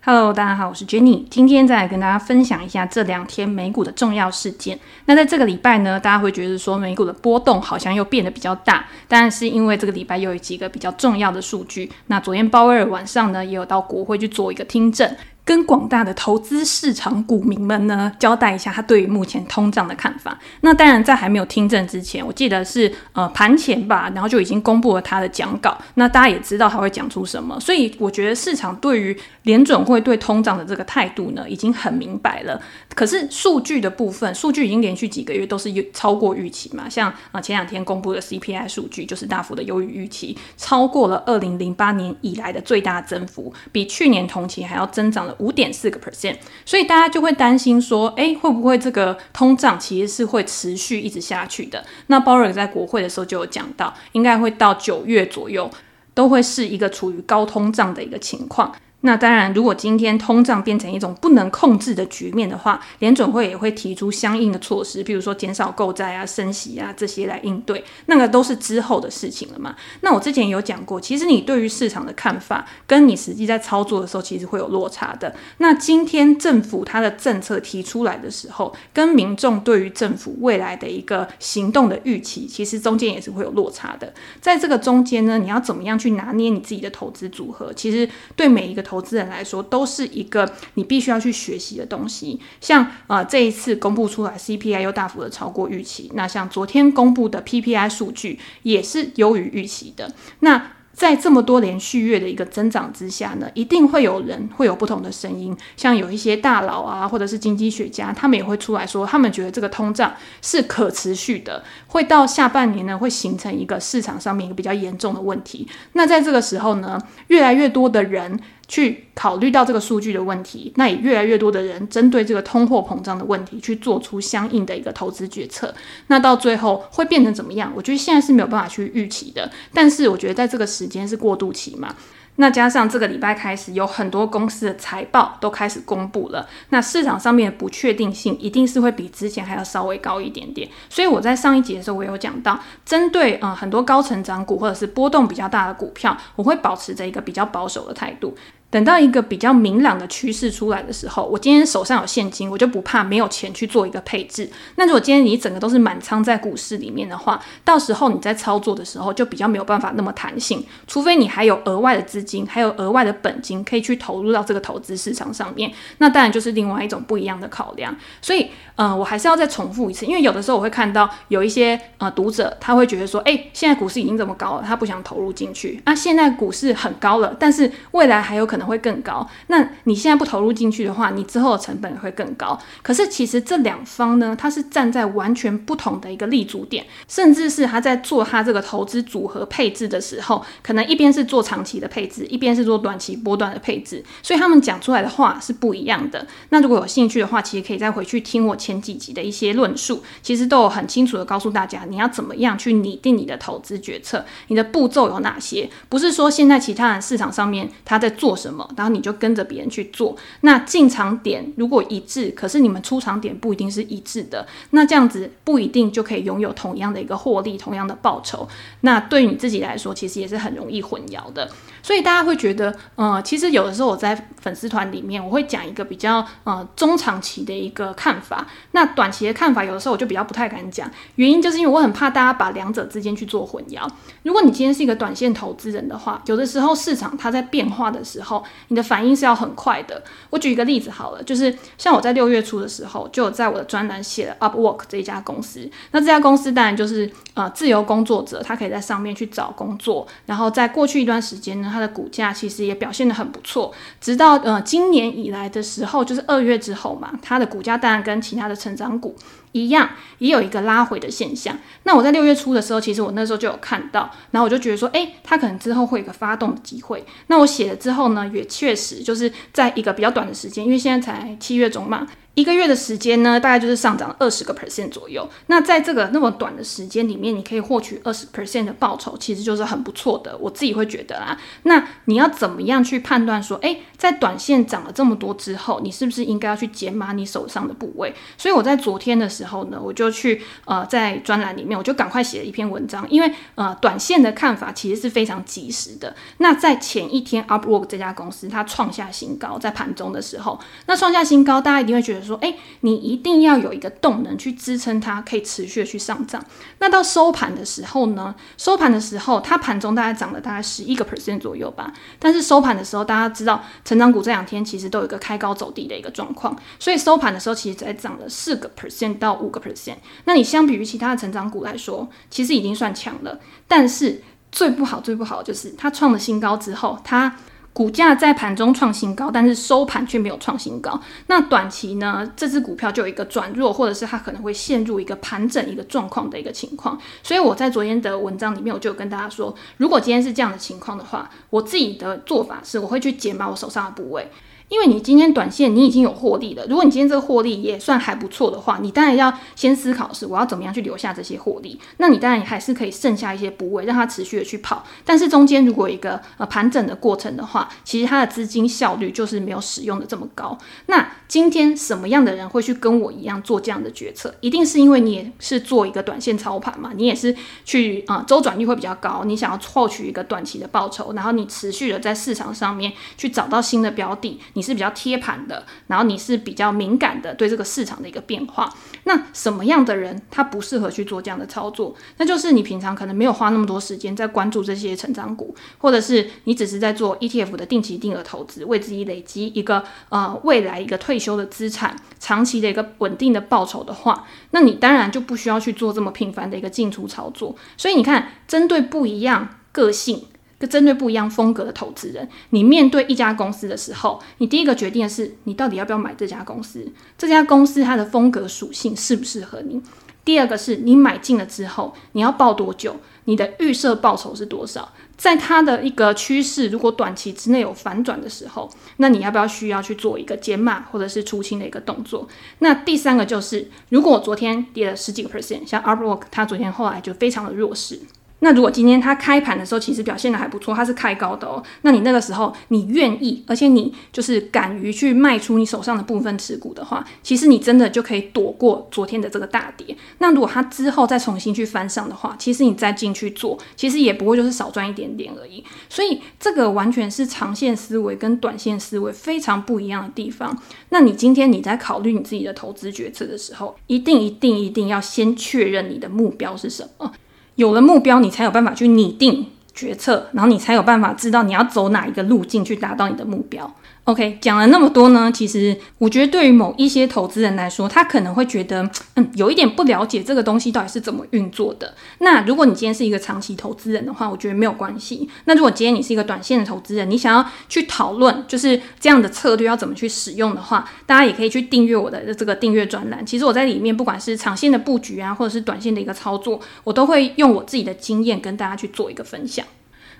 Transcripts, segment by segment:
Hello，大家好，我是 Jenny，今天再来跟大家分享一下这两天美股的重要事件。那在这个礼拜呢，大家会觉得说美股的波动好像又变得比较大，但是因为这个礼拜又有几个比较重要的数据。那昨天鲍威尔晚上呢，也有到国会去做一个听证。跟广大的投资市场股民们呢，交代一下他对于目前通胀的看法。那当然在还没有听证之前，我记得是呃盘前吧，然后就已经公布了他的讲稿。那大家也知道他会讲出什么，所以我觉得市场对于联准会对通胀的这个态度呢，已经很明白了。可是数据的部分，数据已经连续几个月都是超过预期嘛，像啊前两天公布的 CPI 数据就是大幅的优于预期，超过了二零零八年以来的最大增幅，比去年同期还要增长了。五点四个 percent，所以大家就会担心说，哎，会不会这个通胀其实是会持续一直下去的？那鲍威尔在国会的时候就有讲到，应该会到九月左右，都会是一个处于高通胀的一个情况。那当然，如果今天通胀变成一种不能控制的局面的话，联准会也会提出相应的措施，比如说减少购债啊、升息啊这些来应对。那个都是之后的事情了嘛。那我之前有讲过，其实你对于市场的看法，跟你实际在操作的时候，其实会有落差的。那今天政府它的政策提出来的时候，跟民众对于政府未来的一个行动的预期，其实中间也是会有落差的。在这个中间呢，你要怎么样去拿捏你自己的投资组合？其实对每一个。投资人来说，都是一个你必须要去学习的东西。像呃这一次公布出来 CPI 又大幅的超过预期，那像昨天公布的 PPI 数据也是优于预期的。那在这么多连续月的一个增长之下呢，一定会有人会有不同的声音，像有一些大佬啊，或者是经济学家，他们也会出来说，他们觉得这个通胀是可持续的，会到下半年呢，会形成一个市场上面一个比较严重的问题。那在这个时候呢，越来越多的人。去考虑到这个数据的问题，那也越来越多的人针对这个通货膨胀的问题去做出相应的一个投资决策。那到最后会变成怎么样？我觉得现在是没有办法去预期的。但是我觉得在这个时间是过渡期嘛。那加上这个礼拜开始有很多公司的财报都开始公布了，那市场上面的不确定性一定是会比之前还要稍微高一点点。所以我在上一集的时候我有讲到，针对呃很多高成长股或者是波动比较大的股票，我会保持着一个比较保守的态度。等到一个比较明朗的趋势出来的时候，我今天手上有现金，我就不怕没有钱去做一个配置。那如果今天你整个都是满仓在股市里面的话，到时候你在操作的时候就比较没有办法那么弹性，除非你还有额外的资金，还有额外的本金可以去投入到这个投资市场上面，那当然就是另外一种不一样的考量。所以，呃，我还是要再重复一次，因为有的时候我会看到有一些呃读者他会觉得说，哎，现在股市已经这么高了，他不想投入进去。啊，现在股市很高了，但是未来还有可能。可能会更高。那你现在不投入进去的话，你之后的成本会更高。可是其实这两方呢，它是站在完全不同的一个立足点，甚至是他在做他这个投资组合配置的时候，可能一边是做长期的配置，一边是做短期波段的配置，所以他们讲出来的话是不一样的。那如果有兴趣的话，其实可以再回去听我前几集的一些论述，其实都有很清楚的告诉大家，你要怎么样去拟定你的投资决策，你的步骤有哪些？不是说现在其他人市场上面他在做什么。什么？然后你就跟着别人去做。那进场点如果一致，可是你们出场点不一定是一致的。那这样子不一定就可以拥有同样的一个获利，同样的报酬。那对你自己来说，其实也是很容易混淆的。所以大家会觉得，呃，其实有的时候我在粉丝团里面，我会讲一个比较呃中长期的一个看法。那短期的看法，有的时候我就比较不太敢讲。原因就是因为我很怕大家把两者之间去做混淆。如果你今天是一个短线投资人的话，有的时候市场它在变化的时候。你的反应是要很快的。我举一个例子好了，就是像我在六月初的时候，就有在我的专栏写了 Upwork 这一家公司。那这家公司当然就是呃自由工作者，他可以在上面去找工作。然后在过去一段时间呢，它的股价其实也表现得很不错。直到呃今年以来的时候，就是二月之后嘛，它的股价当然跟其他的成长股。一样也有一个拉回的现象。那我在六月初的时候，其实我那时候就有看到，然后我就觉得说，诶，它可能之后会有个发动的机会。那我写了之后呢，也确实就是在一个比较短的时间，因为现在才七月中嘛。一个月的时间呢，大概就是上涨了二十个 percent 左右。那在这个那么短的时间里面，你可以获取二十 percent 的报酬，其实就是很不错的。我自己会觉得啦。那你要怎么样去判断说，诶，在短线涨了这么多之后，你是不是应该要去减码你手上的部位？所以我在昨天的时候呢，我就去呃在专栏里面，我就赶快写了一篇文章，因为呃短线的看法其实是非常及时的。那在前一天，Upwork 这家公司它创下新高，在盘中的时候，那创下新高，大家一定会觉得。说，诶，你一定要有一个动能去支撑它，可以持续的去上涨。那到收盘的时候呢？收盘的时候，它盘中大概涨了大概十一个 percent 左右吧。但是收盘的时候，大家知道，成长股这两天其实都有一个开高走低的一个状况，所以收盘的时候其实才涨了四个 percent 到五个 percent。那你相比于其他的成长股来说，其实已经算强了。但是最不好、最不好就是它创了新高之后，它。股价在盘中创新高，但是收盘却没有创新高。那短期呢？这只股票就有一个转弱，或者是它可能会陷入一个盘整一个状况的一个情况。所以我在昨天的文章里面，我就有跟大家说，如果今天是这样的情况的话，我自己的做法是，我会去减码我手上的部位。因为你今天短线你已经有获利了，如果你今天这个获利也算还不错的话，你当然要先思考是我要怎么样去留下这些获利。那你当然还是可以剩下一些部位，让它持续的去跑。但是中间如果一个呃盘整的过程的话，其实它的资金效率就是没有使用的这么高。那今天什么样的人会去跟我一样做这样的决策？一定是因为你也是做一个短线操盘嘛，你也是去啊、周转率会比较高，你想要获取一个短期的报酬，然后你持续的在市场上面去找到新的标的。你是比较贴盘的，然后你是比较敏感的，对这个市场的一个变化。那什么样的人他不适合去做这样的操作？那就是你平常可能没有花那么多时间在关注这些成长股，或者是你只是在做 ETF 的定期定额投资，为自己累积一个呃未来一个退休的资产，长期的一个稳定的报酬的话，那你当然就不需要去做这么频繁的一个进出操作。所以你看，针对不一样个性。针对不一样风格的投资人，你面对一家公司的时候，你第一个决定的是你到底要不要买这家公司，这家公司它的风格属性适不适合你。第二个是你买进了之后，你要抱多久，你的预设报酬是多少？在它的一个趋势如果短期之内有反转的时候，那你要不要需要去做一个减码或者是出清的一个动作？那第三个就是，如果我昨天跌了十几个 percent，像 Upwork 它昨天后来就非常的弱势。那如果今天它开盘的时候其实表现得还不错，它是开高的哦。那你那个时候你愿意，而且你就是敢于去卖出你手上的部分持股的话，其实你真的就可以躲过昨天的这个大跌。那如果它之后再重新去翻上的话，其实你再进去做，其实也不会就是少赚一点点而已。所以这个完全是长线思维跟短线思维非常不一样的地方。那你今天你在考虑你自己的投资决策的时候，一定一定一定要先确认你的目标是什么。有了目标，你才有办法去拟定决策，然后你才有办法知道你要走哪一个路径去达到你的目标。OK，讲了那么多呢，其实我觉得对于某一些投资人来说，他可能会觉得，嗯，有一点不了解这个东西到底是怎么运作的。那如果你今天是一个长期投资人的话，我觉得没有关系。那如果今天你是一个短线的投资人，你想要去讨论就是这样的策略要怎么去使用的话，大家也可以去订阅我的这个订阅专栏。其实我在里面不管是长线的布局啊，或者是短线的一个操作，我都会用我自己的经验跟大家去做一个分享。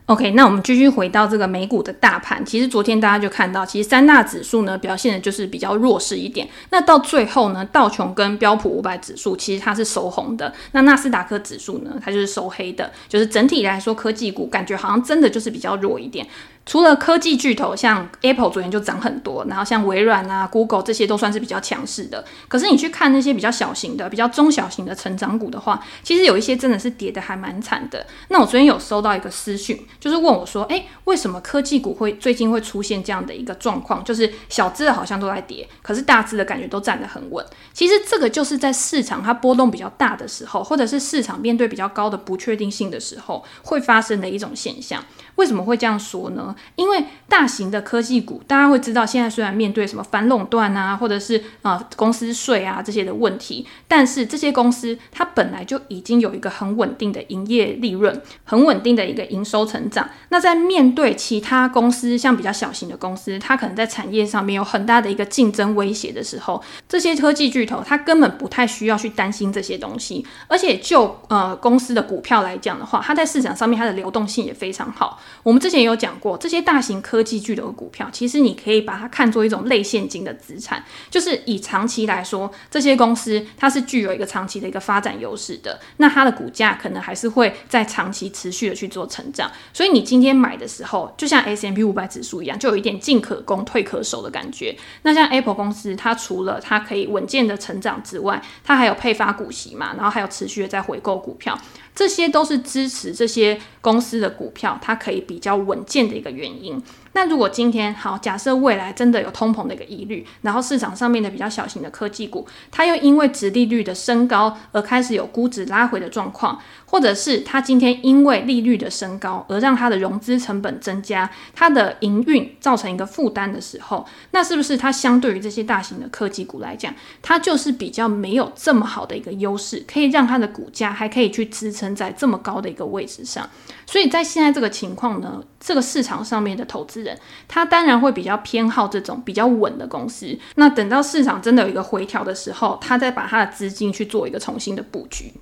OK，那我们继续回到这个美股的大盘。其实昨天大家就看到，其实三大指数呢表现的就是比较弱势一点。那到最后呢，道琼跟标普五百指数其实它是收红的。那纳斯达克指数呢，它就是收黑的。就是整体来说，科技股感觉好像真的就是比较弱一点。除了科技巨头，像 Apple 昨天就涨很多，然后像微软啊、Google 这些都算是比较强势的。可是你去看那些比较小型的、比较中小型的成长股的话，其实有一些真的是跌得还蛮惨的。那我昨天有收到一个私讯，就是问我说：“诶，为什么科技股会最近会出现这样的一个状况？就是小资的好像都在跌，可是大资的感觉都站得很稳。其实这个就是在市场它波动比较大的时候，或者是市场面对比较高的不确定性的时候，会发生的一种现象。为什么会这样说呢？因为大型的科技股，大家会知道，现在虽然面对什么反垄断啊，或者是啊、呃、公司税啊这些的问题，但是这些公司它本来就已经有一个很稳定的营业利润，很稳定的一个营收成长。那在面对其他公司，像比较小型的公司，它可能在产业上面有很大的一个竞争威胁的时候，这些科技巨头它根本不太需要去担心这些东西。而且就呃公司的股票来讲的话，它在市场上面它的流动性也非常好。我们之前也有讲过这这些大型科技巨头的股票，其实你可以把它看作一种类现金的资产，就是以长期来说，这些公司它是具有一个长期的一个发展优势的，那它的股价可能还是会在长期持续的去做成长。所以你今天买的时候，就像 S M P 五百指数一样，就有一点进可攻退可守的感觉。那像 Apple 公司，它除了它可以稳健的成长之外，它还有配发股息嘛，然后还有持续的在回购股票。这些都是支持这些公司的股票，它可以比较稳健的一个原因。那如果今天好，假设未来真的有通膨的一个疑虑，然后市场上面的比较小型的科技股，它又因为殖利率的升高而开始有估值拉回的状况，或者是它今天因为利率的升高而让它的融资成本增加，它的营运造成一个负担的时候，那是不是它相对于这些大型的科技股来讲，它就是比较没有这么好的一个优势，可以让它的股价还可以去支撑在这么高的一个位置上？所以在现在这个情况呢，这个市场上面的投资，他当然会比较偏好这种比较稳的公司。那等到市场真的有一个回调的时候，他再把他的资金去做一个重新的布局。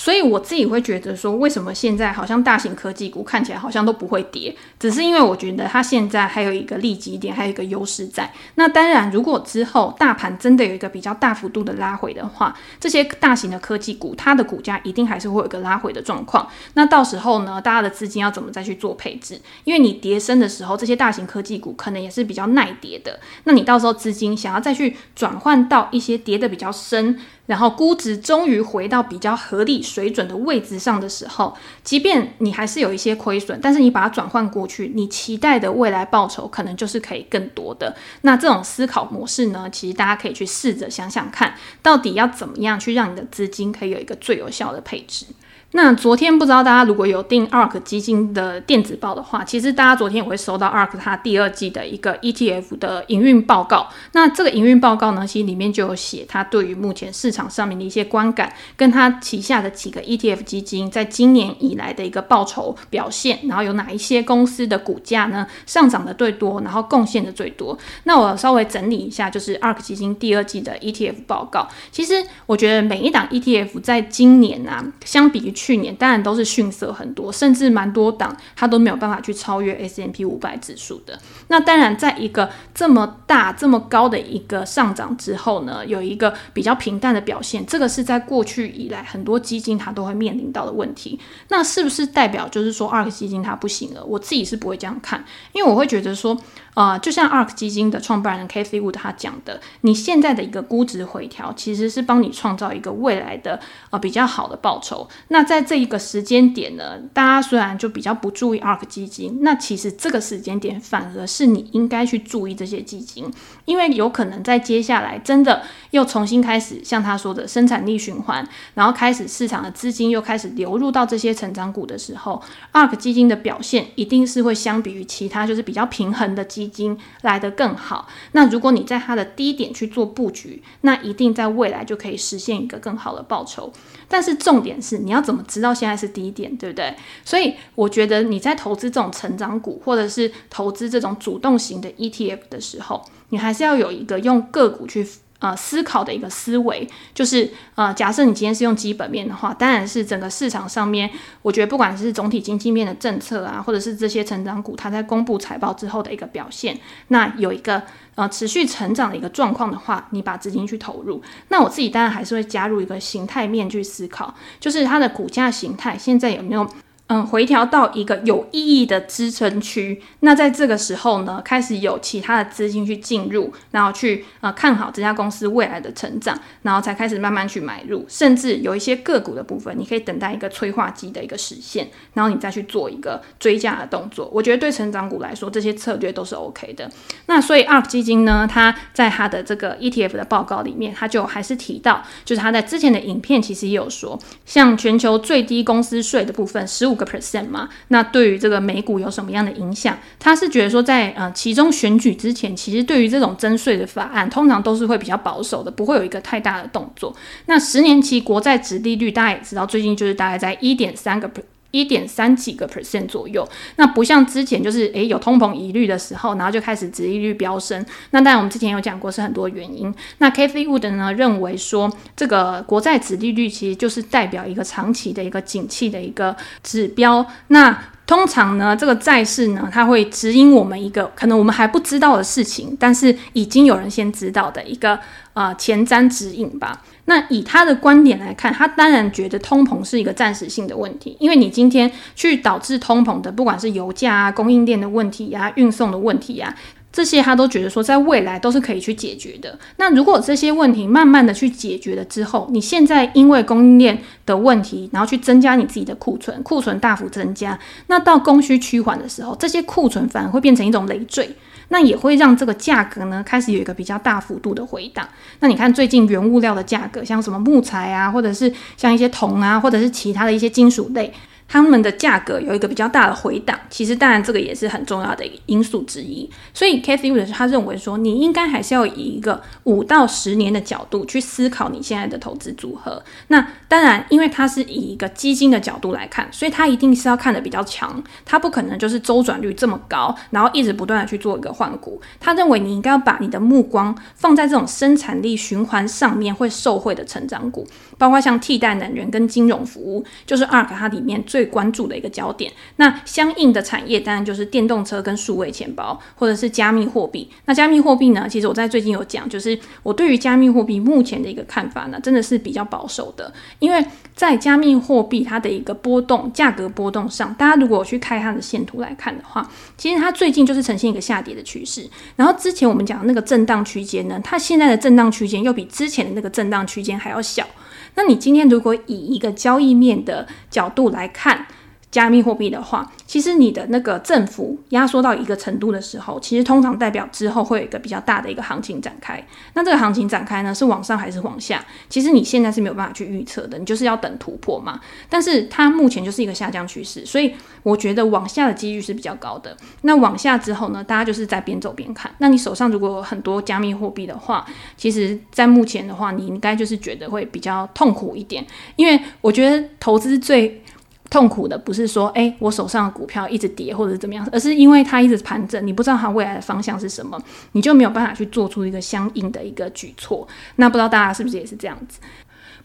所以我自己会觉得说，为什么现在好像大型科技股看起来好像都不会跌，只是因为我觉得它现在还有一个利基点，还有一个优势在。那当然，如果之后大盘真的有一个比较大幅度的拉回的话，这些大型的科技股它的股价一定还是会有一个拉回的状况。那到时候呢，大家的资金要怎么再去做配置？因为你跌深的时候，这些大型科技股可能也是比较耐跌的。那你到时候资金想要再去转换到一些跌得比较深。然后估值终于回到比较合理水准的位置上的时候，即便你还是有一些亏损，但是你把它转换过去，你期待的未来报酬可能就是可以更多的。那这种思考模式呢，其实大家可以去试着想想看，到底要怎么样去让你的资金可以有一个最有效的配置。那昨天不知道大家如果有订 ARK 基金的电子报的话，其实大家昨天也会收到 ARK 它第二季的一个 ETF 的营运报告。那这个营运报告呢，其实里面就有写它对于目前市场上面的一些观感，跟它旗下的几个 ETF 基金在今年以来的一个报酬表现，然后有哪一些公司的股价呢上涨的最多，然后贡献的最多。那我稍微整理一下，就是 ARK 基金第二季的 ETF 报告。其实我觉得每一档 ETF 在今年啊，相比于去年当然都是逊色很多，甚至蛮多档它都没有办法去超越 S M P 五百指数的。那当然，在一个这么大、这么高的一个上涨之后呢，有一个比较平淡的表现，这个是在过去以来很多基金它都会面临到的问题。那是不是代表就是说 ARK 基金它不行了？我自己是不会这样看，因为我会觉得说。啊、就像 ARK 基金的创办人 k a t h y Wood 他讲的，你现在的一个估值回调，其实是帮你创造一个未来的啊比较好的报酬。那在这一个时间点呢，大家虽然就比较不注意 ARK 基金，那其实这个时间点反而是你应该去注意这些基金，因为有可能在接下来真的又重新开始像他说的生产力循环，然后开始市场的资金又开始流入到这些成长股的时候，ARK 基金的表现一定是会相比于其他就是比较平衡的基金。来得更好。那如果你在它的低点去做布局，那一定在未来就可以实现一个更好的报酬。但是重点是，你要怎么知道现在是低点，对不对？所以我觉得你在投资这种成长股，或者是投资这种主动型的 ETF 的时候，你还是要有一个用个股去。呃，思考的一个思维就是，呃，假设你今天是用基本面的话，当然是整个市场上面，我觉得不管是总体经济面的政策啊，或者是这些成长股它在公布财报之后的一个表现，那有一个呃持续成长的一个状况的话，你把资金去投入，那我自己当然还是会加入一个形态面去思考，就是它的股价形态现在有没有。嗯，回调到一个有意义的支撑区，那在这个时候呢，开始有其他的资金去进入，然后去呃看好这家公司未来的成长，然后才开始慢慢去买入，甚至有一些个股的部分，你可以等待一个催化剂的一个实现，然后你再去做一个追加的动作。我觉得对成长股来说，这些策略都是 OK 的。那所以 ARK 基金呢，它在它的这个 ETF 的报告里面，它就还是提到，就是它在之前的影片其实也有说，像全球最低公司税的部分，十五个 percent 嘛，那对于这个美股有什么样的影响？他是觉得说在，呃其中选举之前，其实对于这种征税的法案，通常都是会比较保守的，不会有一个太大的动作。那十年期国债值利率，大家也知道，最近就是大概在一点三个。一点三几个 percent 左右，那不像之前就是诶有通膨疑虑的时候，然后就开始殖利率飙升。那当然我们之前有讲过是很多原因。那 Cathie Wood 呢认为说，这个国债殖利率其实就是代表一个长期的一个景气的一个指标。那通常呢，这个债市呢，它会指引我们一个可能我们还不知道的事情，但是已经有人先知道的一个呃前瞻指引吧。那以他的观点来看，他当然觉得通膨是一个暂时性的问题，因为你今天去导致通膨的，不管是油价啊、供应链的问题呀、运送的问题呀、这些他都觉得说，在未来都是可以去解决的。那如果这些问题慢慢的去解决了之后，你现在因为供应链的问题，然后去增加你自己的库存，库存大幅增加，那到供需趋缓的时候，这些库存反而会变成一种累赘，那也会让这个价格呢开始有一个比较大幅度的回档。那你看最近原物料的价格，像什么木材啊，或者是像一些铜啊，或者是其他的一些金属类。他们的价格有一个比较大的回档，其实当然这个也是很重要的因素之一。所以 Cathie Wood 他认为说，你应该还是要以一个五到十年的角度去思考你现在的投资组合。那当然，因为他是以一个基金的角度来看，所以他一定是要看的比较强，他不可能就是周转率这么高，然后一直不断的去做一个换股。他认为你应该要把你的目光放在这种生产力循环上面会受惠的成长股，包括像替代能源跟金融服务，就是 ARK 它里面最最关注的一个焦点，那相应的产业当然就是电动车跟数位钱包，或者是加密货币。那加密货币呢？其实我在最近有讲，就是我对于加密货币目前的一个看法呢，真的是比较保守的。因为在加密货币它的一个波动、价格波动上，大家如果去开它的线图来看的话，其实它最近就是呈现一个下跌的趋势。然后之前我们讲的那个震荡区间呢，它现在的震荡区间又比之前的那个震荡区间还要小。那你今天如果以一个交易面的角度来看加密货币的话，其实你的那个振幅压缩到一个程度的时候，其实通常代表之后会有一个比较大的一个行情展开。那这个行情展开呢，是往上还是往下？其实你现在是没有办法去预测的，你就是要等突破嘛。但是它目前就是一个下降趋势，所以我觉得往下的几率是比较高的。那往下之后呢，大家就是在边走边看。那你手上如果有很多加密货币的话，其实在目前的话，你应该就是觉得会比较痛苦一点，因为我觉得投资最。痛苦的不是说，哎、我手上的股票一直跌或者怎么样，而是因为它一直盘整，你不知道它未来的方向是什么，你就没有办法去做出一个相应的一个举措。那不知道大家是不是也是这样子？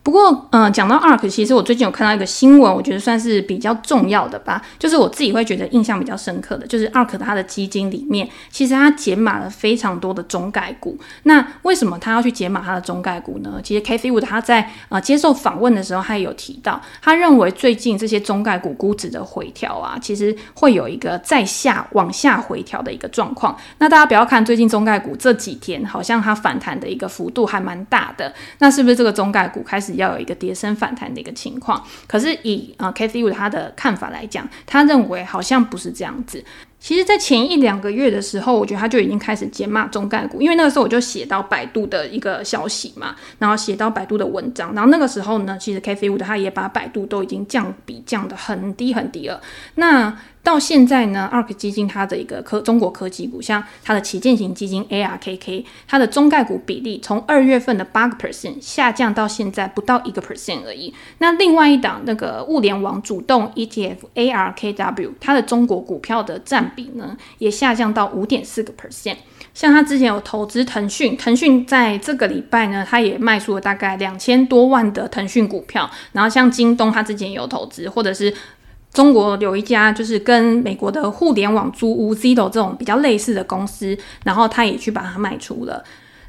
不过，嗯，讲到 ARK，其实我最近有看到一个新闻，我觉得算是比较重要的吧。就是我自己会觉得印象比较深刻的，就是 ARK 它的基金里面，其实它减码了非常多的中概股。那为什么他要去减码它的中概股呢？其实 Cathie Wood 他在呃接受访问的时候，他也有提到，他认为最近这些中概股估值的回调啊，其实会有一个再下往下回调的一个状况。那大家不要看最近中概股这几天，好像它反弹的一个幅度还蛮大的，那是不是这个中概股开始？要有一个跌升反弹的一个情况，可是以啊 Cathie Wood 他的看法来讲，他认为好像不是这样子。其实，在前一两个月的时候，我觉得他就已经开始减码中概股，因为那个时候我就写到百度的一个消息嘛，然后写到百度的文章，然后那个时候呢，其实 Cathie Wood 他也把百度都已经降比降得很低很低了。那到现在呢，ARK 基金它的一个科中国科技股，像它的旗舰型基金 ARKK，它的中概股比例从二月份的八个 percent 下降到现在不到一个 percent 而已。那另外一档那个物联网主动 ETF ARKW，它的中国股票的占比呢，也下降到五点四个 percent。像他之前有投资腾讯，腾讯在这个礼拜呢，他也卖出了大概两千多万的腾讯股票。然后像京东，他之前也有投资，或者是。中国有一家就是跟美国的互联网租屋 Zito 这种比较类似的公司，然后他也去把它卖出了。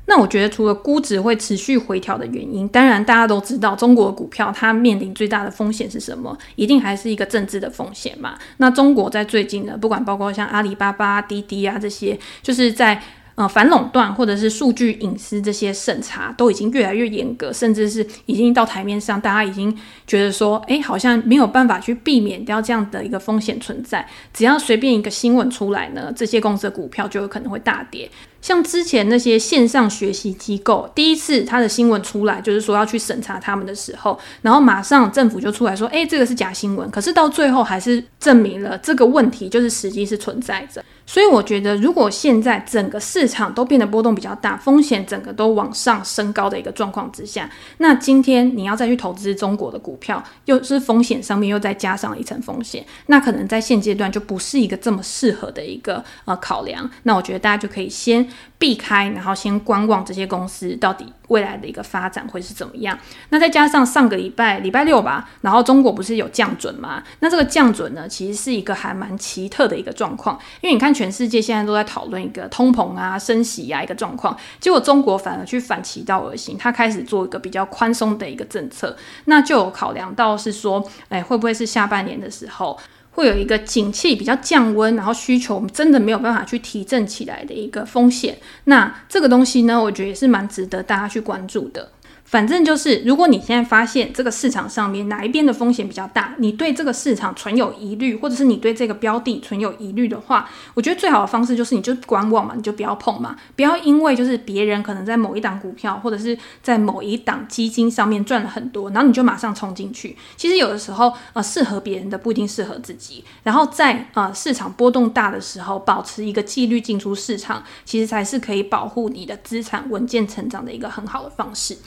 那我觉得除了估值会持续回调的原因，当然大家都知道中国股票它面临最大的风险是什么？一定还是一个政治的风险嘛。那中国在最近呢，不管包括像阿里巴巴、滴滴啊这些，就是在。呃，反垄断或者是数据隐私这些审查都已经越来越严格，甚至是已经到台面上，大家已经觉得说，哎，好像没有办法去避免掉这样的一个风险存在。只要随便一个新闻出来呢，这些公司的股票就有可能会大跌。像之前那些线上学习机构，第一次他的新闻出来，就是说要去审查他们的时候，然后马上政府就出来说，哎，这个是假新闻。可是到最后还是证明了这个问题就是实际是存在着。所以我觉得，如果现在整个市场都变得波动比较大，风险整个都往上升高的一个状况之下，那今天你要再去投资中国的股票，又是风险上面又再加上一层风险，那可能在现阶段就不是一个这么适合的一个呃考量。那我觉得大家就可以先避开，然后先观望这些公司到底未来的一个发展会是怎么样。那再加上上个礼拜礼拜六吧，然后中国不是有降准吗？那这个降准呢，其实是一个还蛮奇特的一个状况，因为你看全世界现在都在讨论一个通膨啊、升息啊一个状况，结果中国反而去反其道而行，它开始做一个比较宽松的一个政策，那就有考量到是说，哎，会不会是下半年的时候？会有一个景气比较降温，然后需求我们真的没有办法去提振起来的一个风险。那这个东西呢，我觉得也是蛮值得大家去关注的。反正就是，如果你现在发现这个市场上面哪一边的风险比较大，你对这个市场存有疑虑，或者是你对这个标的存有疑虑的话，我觉得最好的方式就是你就观望嘛，你就不要碰嘛，不要因为就是别人可能在某一档股票或者是在某一档基金上面赚了很多，然后你就马上冲进去。其实有的时候，呃，适合别人的不一定适合自己。然后在呃市场波动大的时候，保持一个纪律进出市场，其实才是可以保护你的资产稳健成长的一个很好的方式。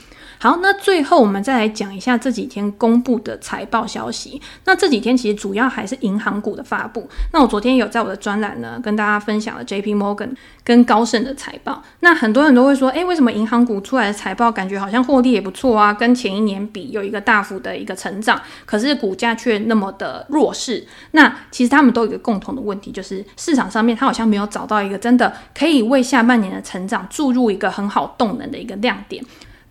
好，那最后我们再来讲一下这几天公布的财报消息。那这几天其实主要还是银行股的发布。那我昨天有在我的专栏呢跟大家分享了 JP Morgan 跟高盛的财报。那很多人都会说，诶，为什么银行股出来的财报感觉好像获利也不错啊？跟前一年比有一个大幅的一个成长，可是股价却那么的弱势。那其实他们都有一个共同的问题，就是市场上面它好像没有找到一个真的可以为下半年的成长注入一个很好动能的一个亮点。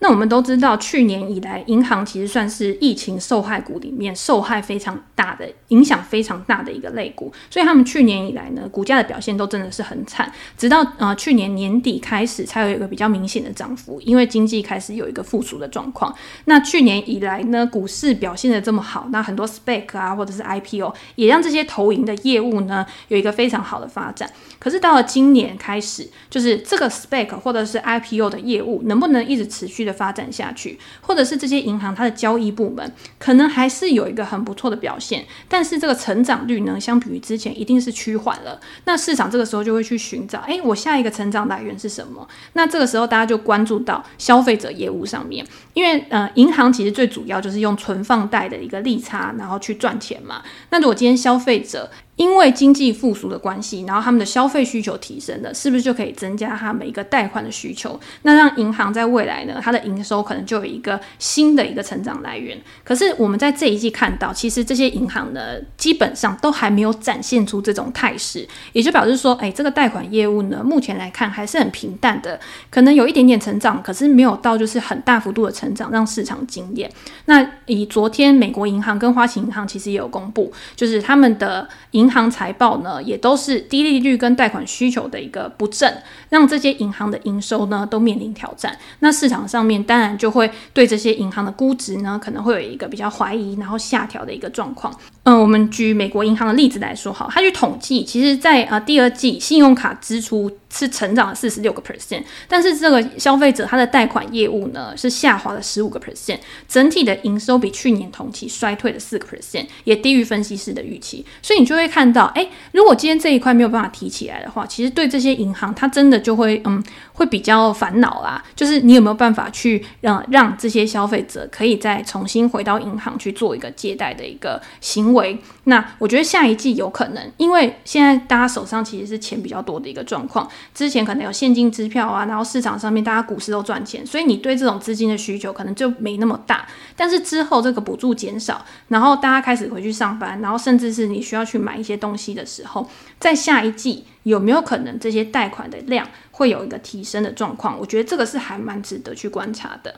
那我们都知道，去年以来，银行其实算是疫情受害股里面受害非常大的、影响非常大的一个类股，所以他们去年以来呢，股价的表现都真的是很惨，直到呃去年年底开始才有一个比较明显的涨幅，因为经济开始有一个复苏的状况。那去年以来呢，股市表现的这么好，那很多 SPAC 啊或者是 IPO 也让这些投银的业务呢有一个非常好的发展。可是到了今年开始，就是这个 SPAC 或者是 IPO 的业务能不能一直持续的发展下去，或者是这些银行它的交易部门可能还是有一个很不错的表现，但是这个成长率呢，相比于之前一定是趋缓了。那市场这个时候就会去寻找，哎，我下一个成长来源是什么？那这个时候大家就关注到消费者业务上面，因为呃，银行其实最主要就是用存放贷的一个利差，然后去赚钱嘛。那如果今天消费者，因为经济复苏的关系，然后他们的消费需求提升了，是不是就可以增加他们一个贷款的需求？那让银行在未来呢，它的营收可能就有一个新的一个成长来源。可是我们在这一季看到，其实这些银行呢，基本上都还没有展现出这种态势，也就表示说，哎，这个贷款业务呢，目前来看还是很平淡的，可能有一点点成长，可是没有到就是很大幅度的成长，让市场惊艳。那以昨天美国银行跟花旗银行其实也有公布，就是他们的银银行财报呢，也都是低利率跟贷款需求的一个不振，让这些银行的营收呢都面临挑战。那市场上面当然就会对这些银行的估值呢，可能会有一个比较怀疑，然后下调的一个状况。嗯、我们举美国银行的例子来说，好，他去统计，其实在呃第二季信用卡支出是成长了四十六个 percent，但是这个消费者他的贷款业务呢是下滑了十五个 percent，整体的营收比去年同期衰退了四个 percent，也低于分析师的预期。所以你就会看到，哎，如果今天这一块没有办法提起来的话，其实对这些银行，它真的就会嗯会比较烦恼啦。就是你有没有办法去让让这些消费者可以再重新回到银行去做一个借贷的一个行为。那我觉得下一季有可能，因为现在大家手上其实是钱比较多的一个状况，之前可能有现金支票啊，然后市场上面大家股市都赚钱，所以你对这种资金的需求可能就没那么大。但是之后这个补助减少，然后大家开始回去上班，然后甚至是你需要去买一些东西的时候，在下一季有没有可能这些贷款的量会有一个提升的状况？我觉得这个是还蛮值得去观察的。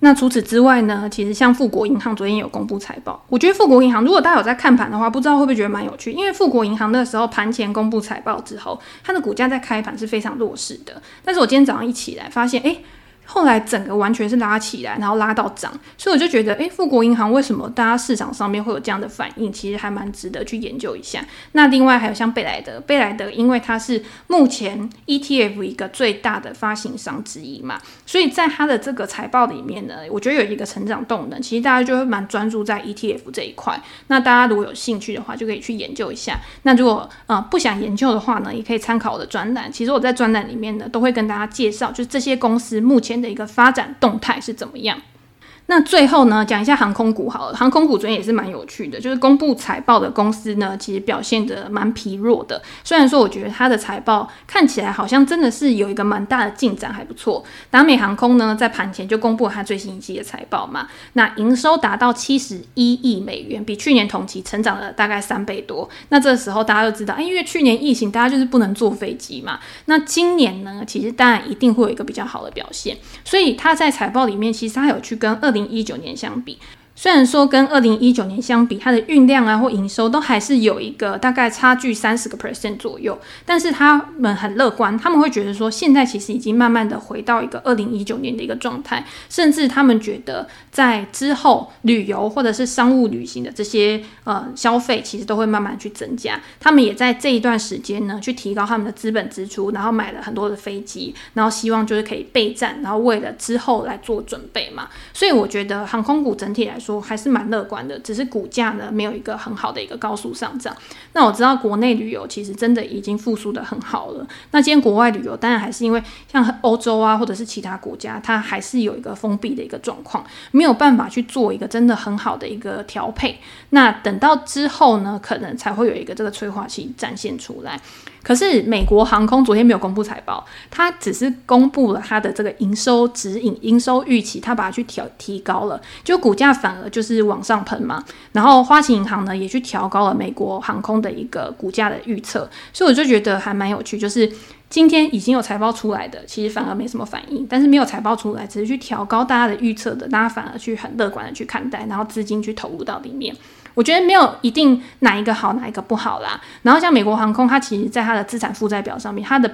那除此之外呢？其实像富国银行昨天有公布财报，我觉得富国银行如果大家有在看盘的话，不知道会不会觉得蛮有趣？因为富国银行那时候盘前公布财报之后，它的股价在开盘是非常弱势的。但是我今天早上一起来发现，诶。后来整个完全是拉起来，然后拉到涨，所以我就觉得，诶，富国银行为什么大家市场上面会有这样的反应？其实还蛮值得去研究一下。那另外还有像贝莱德，贝莱德因为它是目前 ETF 一个最大的发行商之一嘛，所以在它的这个财报里面呢，我觉得有一个成长动能。其实大家就会蛮专注在 ETF 这一块。那大家如果有兴趣的话，就可以去研究一下。那如果呃不想研究的话呢，也可以参考我的专栏。其实我在专栏里面呢，都会跟大家介绍，就是这些公司目前。的一个发展动态是怎么样？那最后呢，讲一下航空股好了。航空股昨天也是蛮有趣的，就是公布财报的公司呢，其实表现得蛮疲弱的。虽然说我觉得它的财报看起来好像真的是有一个蛮大的进展，还不错。达美航空呢，在盘前就公布了它最新一期的财报嘛，那营收达到七十一亿美元，比去年同期成长了大概三倍多。那这时候大家都知道，哎，因为去年疫情，大家就是不能坐飞机嘛。那今年呢，其实当然一定会有一个比较好的表现。所以它在财报里面，其实它有去跟二零一九年相比。虽然说跟二零一九年相比，它的运量啊或营收都还是有一个大概差距三十个 percent 左右，但是他们很乐观，他们会觉得说现在其实已经慢慢的回到一个二零一九年的一个状态，甚至他们觉得在之后旅游或者是商务旅行的这些呃消费其实都会慢慢去增加，他们也在这一段时间呢去提高他们的资本支出，然后买了很多的飞机，然后希望就是可以备战，然后为了之后来做准备嘛，所以我觉得航空股整体来说。还是蛮乐观的，只是股价呢没有一个很好的一个高速上涨。那我知道国内旅游其实真的已经复苏得很好了。那今天国外旅游当然还是因为像欧洲啊或者是其他国家，它还是有一个封闭的一个状况，没有办法去做一个真的很好的一个调配。那等到之后呢，可能才会有一个这个催化剂展现出来。可是美国航空昨天没有公布财报，它只是公布了它的这个营收指引、营收预期，它把它去调提高了，就股价反而就是往上喷嘛。然后花旗银行呢也去调高了美国航空的一个股价的预测，所以我就觉得还蛮有趣，就是今天已经有财报出来的，其实反而没什么反应；但是没有财报出来，只是去调高大家的预测的，大家反而去很乐观的去看待，然后资金去投入到里面。我觉得没有一定哪一个好，哪一个不好啦。然后像美国航空，它其实在它的资产负债表上面，它的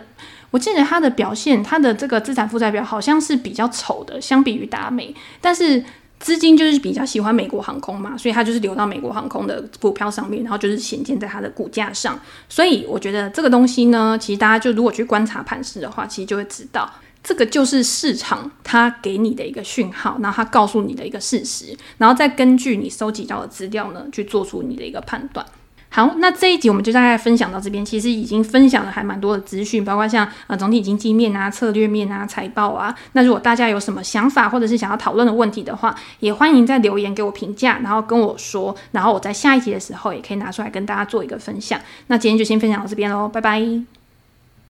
我记得它的表现，它的这个资产负债表好像是比较丑的，相比于达美。但是资金就是比较喜欢美国航空嘛，所以它就是流到美国航空的股票上面，然后就是显现在它的股价上。所以我觉得这个东西呢，其实大家就如果去观察盘势的话，其实就会知道。这个就是市场它给你的一个讯号，然后它告诉你的一个事实，然后再根据你收集到的资料呢，去做出你的一个判断。好，那这一集我们就大概分享到这边，其实已经分享了还蛮多的资讯，包括像呃总体经济面啊、策略面啊、财报啊。那如果大家有什么想法或者是想要讨论的问题的话，也欢迎在留言给我评价，然后跟我说，然后我在下一集的时候也可以拿出来跟大家做一个分享。那今天就先分享到这边喽，拜拜。